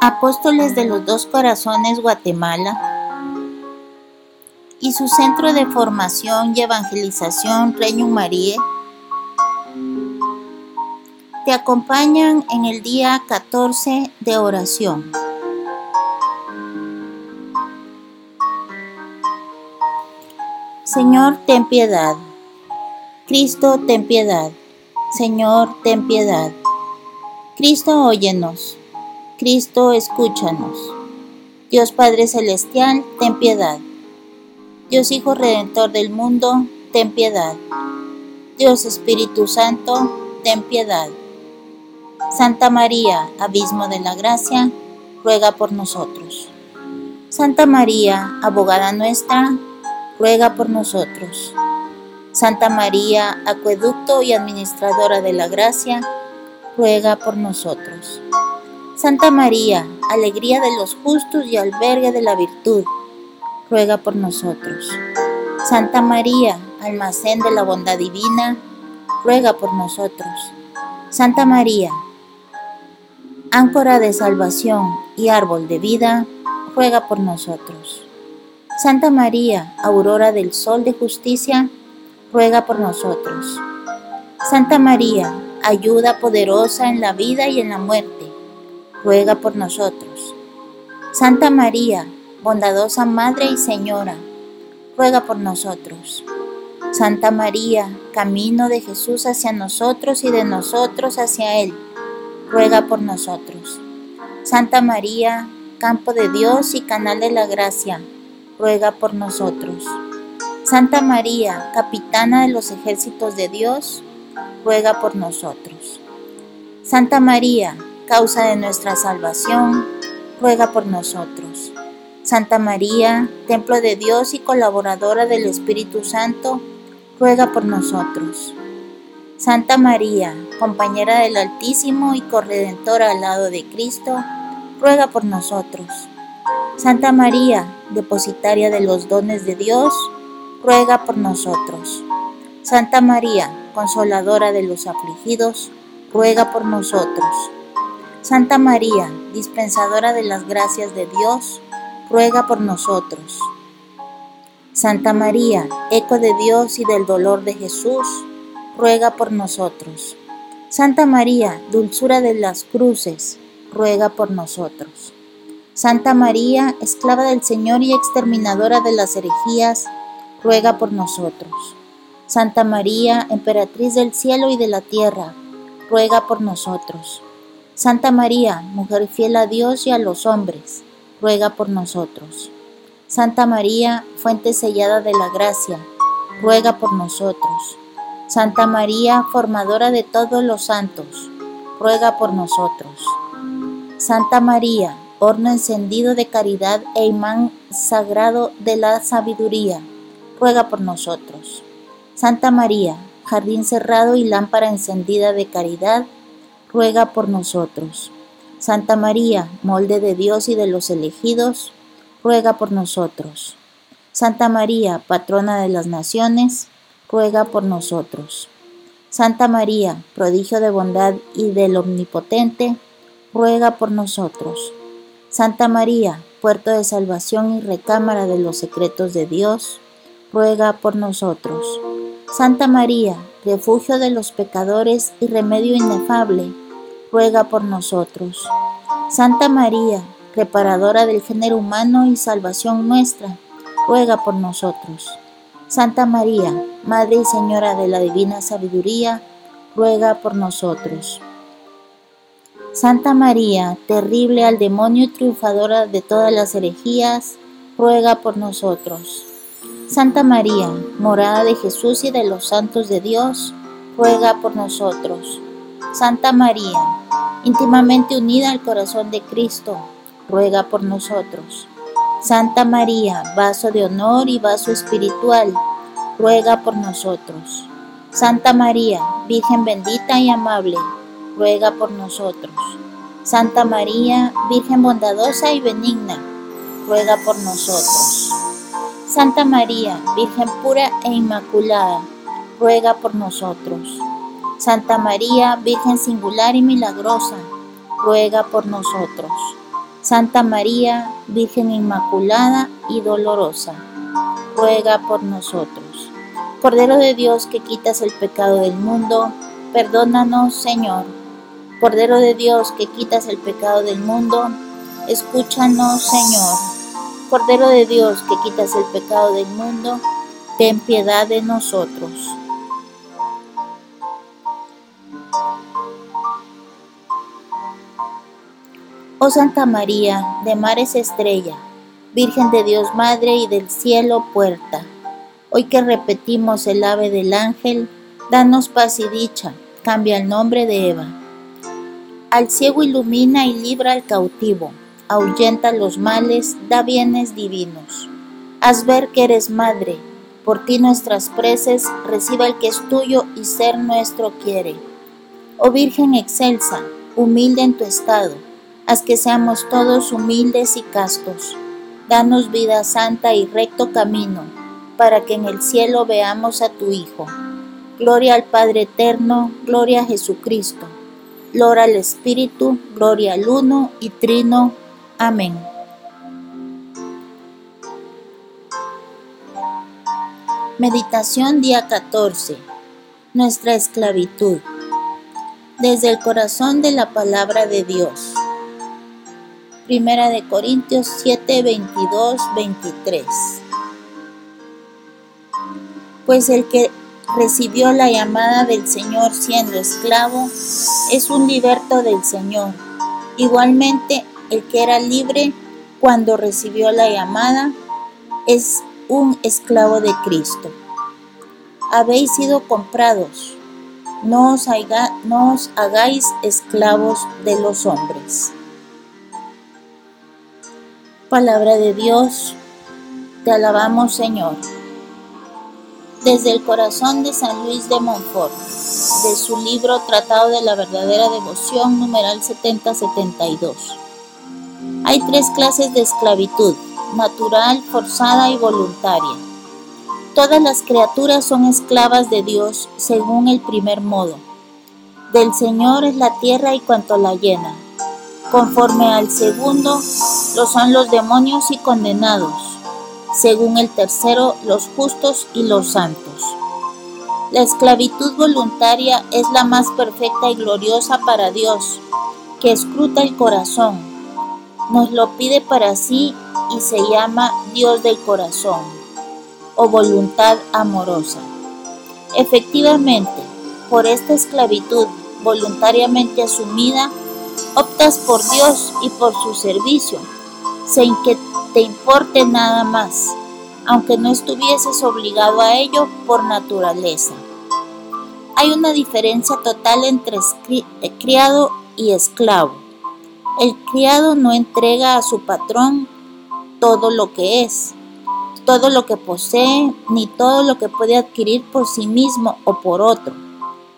Apóstoles de los Dos Corazones Guatemala y su Centro de Formación y Evangelización Reino María te acompañan en el día 14 de oración. Señor, ten piedad. Cristo, ten piedad. Señor, ten piedad. Cristo, óyenos. Cristo, escúchanos. Dios Padre Celestial, ten piedad. Dios Hijo Redentor del mundo, ten piedad. Dios Espíritu Santo, ten piedad. Santa María, Abismo de la Gracia, ruega por nosotros. Santa María, abogada nuestra, ruega por nosotros. Santa María, acueducto y administradora de la gracia, ruega por nosotros. Santa María, alegría de los justos y albergue de la virtud, ruega por nosotros. Santa María, almacén de la bondad divina, ruega por nosotros. Santa María, áncora de salvación y árbol de vida, ruega por nosotros. Santa María, aurora del sol de justicia, ruega por nosotros. Santa María, ayuda poderosa en la vida y en la muerte, ruega por nosotros. Santa María, bondadosa Madre y Señora, ruega por nosotros. Santa María, camino de Jesús hacia nosotros y de nosotros hacia Él, ruega por nosotros. Santa María, campo de Dios y canal de la gracia, ruega por nosotros. Santa María, capitana de los ejércitos de Dios, ruega por nosotros. Santa María, causa de nuestra salvación, ruega por nosotros. Santa María, templo de Dios y colaboradora del Espíritu Santo, ruega por nosotros. Santa María, compañera del Altísimo y corredentora al lado de Cristo, ruega por nosotros. Santa María, depositaria de los dones de Dios, ruega por nosotros. Santa María, consoladora de los afligidos, ruega por nosotros. Santa María, dispensadora de las gracias de Dios, ruega por nosotros. Santa María, eco de Dios y del dolor de Jesús, ruega por nosotros. Santa María, dulzura de las cruces, ruega por nosotros. Santa María, esclava del Señor y exterminadora de las herejías, ruega por nosotros. Santa María, emperatriz del cielo y de la tierra, ruega por nosotros. Santa María, mujer fiel a Dios y a los hombres, ruega por nosotros. Santa María, fuente sellada de la gracia, ruega por nosotros. Santa María, formadora de todos los santos, ruega por nosotros. Santa María, horno encendido de caridad e imán sagrado de la sabiduría, ruega por nosotros. Santa María, jardín cerrado y lámpara encendida de caridad, ruega por nosotros. Santa María, molde de Dios y de los elegidos, ruega por nosotros. Santa María, patrona de las naciones, ruega por nosotros. Santa María, prodigio de bondad y del Omnipotente, ruega por nosotros. Santa María, puerto de salvación y recámara de los secretos de Dios, ruega por nosotros. Santa María, refugio de los pecadores y remedio inefable, ruega por nosotros. Santa María, reparadora del género humano y salvación nuestra, ruega por nosotros. Santa María, Madre y Señora de la Divina Sabiduría, ruega por nosotros. Santa María, terrible al demonio y triunfadora de todas las herejías, ruega por nosotros. Santa María, morada de Jesús y de los santos de Dios, ruega por nosotros. Santa María, íntimamente unida al corazón de Cristo, ruega por nosotros. Santa María, vaso de honor y vaso espiritual, ruega por nosotros. Santa María, Virgen bendita y amable, ruega por nosotros. Santa María, Virgen bondadosa y benigna, ruega por nosotros. Santa María, Virgen pura e inmaculada, ruega por nosotros. Santa María, Virgen singular y milagrosa, ruega por nosotros. Santa María, Virgen Inmaculada y Dolorosa, ruega por nosotros. Cordero de Dios que quitas el pecado del mundo, perdónanos, Señor. Cordero de Dios que quitas el pecado del mundo, escúchanos, Señor. Cordero de Dios que quitas el pecado del mundo, ten piedad de nosotros. Oh Santa María, de mares estrella, Virgen de Dios Madre y del cielo puerta, hoy que repetimos el ave del ángel, danos paz y dicha, cambia el nombre de Eva. Al ciego ilumina y libra al cautivo, ahuyenta los males, da bienes divinos. Haz ver que eres madre, por ti nuestras preces reciba el que es tuyo y ser nuestro quiere. Oh Virgen excelsa, humilde en tu estado, haz que seamos todos humildes y castos. Danos vida santa y recto camino, para que en el cielo veamos a tu Hijo. Gloria al Padre eterno, gloria a Jesucristo. Gloria al Espíritu, gloria al Uno y Trino. Amén. Meditación día 14. Nuestra esclavitud. Desde el corazón de la palabra de Dios. Primera de Corintios 7, 22, 23. Pues el que recibió la llamada del Señor siendo esclavo es un liberto del Señor. Igualmente, el que era libre cuando recibió la llamada es un esclavo de Cristo. Habéis sido comprados, no os, hagáis esclavos de los hombres. Palabra de Dios, te alabamos Señor. Desde el corazón de San Luis de Montfort, de su libro Tratado de la verdadera devoción, numeral 7072. Hay tres clases de esclavitud, natural, forzada y voluntaria. Todas las criaturas son esclavas de Dios según el primer modo. Del Señor es la tierra y cuanto la llena Conforme al segundo, lo son los demonios y condenados. Según el tercero, los justos y los santos. La esclavitud voluntaria es la más perfecta y gloriosa para Dios, que escruta el corazón. Nos lo pide para sí y se llama Dios del corazón o voluntad amorosa. Efectivamente, por esta esclavitud voluntariamente asumida, optas por Dios y por su servicio, sin que te importe nada más, aunque no estuvieses obligado a ello por naturaleza. Hay una diferencia total entre eh, criado y esclavo. El criado no entrega a su patrón todo lo que es, todo lo que posee, ni todo lo que puede adquirir por sí mismo o por otro.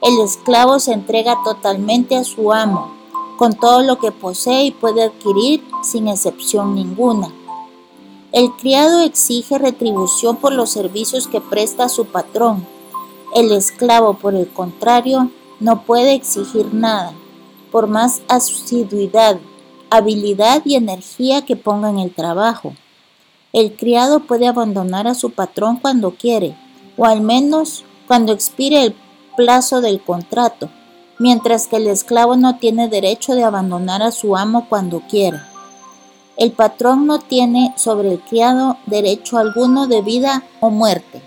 El esclavo se entrega totalmente a su amo, con todo lo que posee y puede adquirir sin excepción ninguna. El criado exige retribución por los servicios que presta a su patrón. El esclavo, por el contrario, no puede exigir nada, por más asiduidad, habilidad y energía que ponga en el trabajo. El criado puede abandonar a su patrón cuando quiere, o al menos cuando expire el plazo del contrato, mientras que el esclavo no tiene derecho de abandonar a su amo cuando quiera. El patrón no tiene sobre el criado derecho alguno de vida o muerte.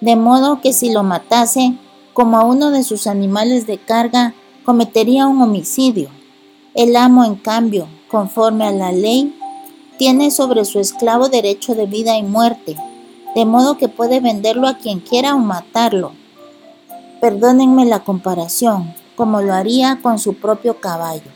De modo que si lo matase, como a uno de sus animales de carga, cometería un homicidio. El amo, en cambio, conforme a la ley, tiene sobre su esclavo derecho de vida y muerte, de modo que puede venderlo a quien quiera o matarlo Perdónenme la comparación, como lo haría con su propio caballo.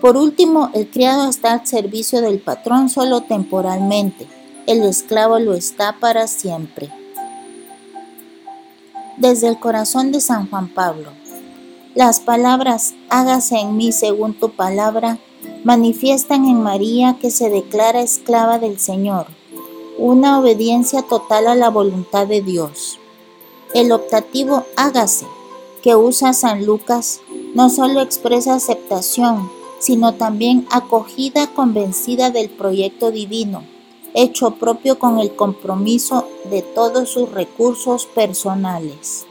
Por último, el criado está al servicio del patrón solo temporalmente, el esclavo lo está para siempre. Desde el corazón de San Juan Pablo, las palabras hágase en mí según tu palabra manifiestan en María que se declara esclava del Señor, una obediencia total a la voluntad de Dios. El optativo hágase, que usa San Lucas, no solo expresa aceptación, sino también acogida convencida del proyecto divino, hecho propio con el compromiso de todos sus recursos personales.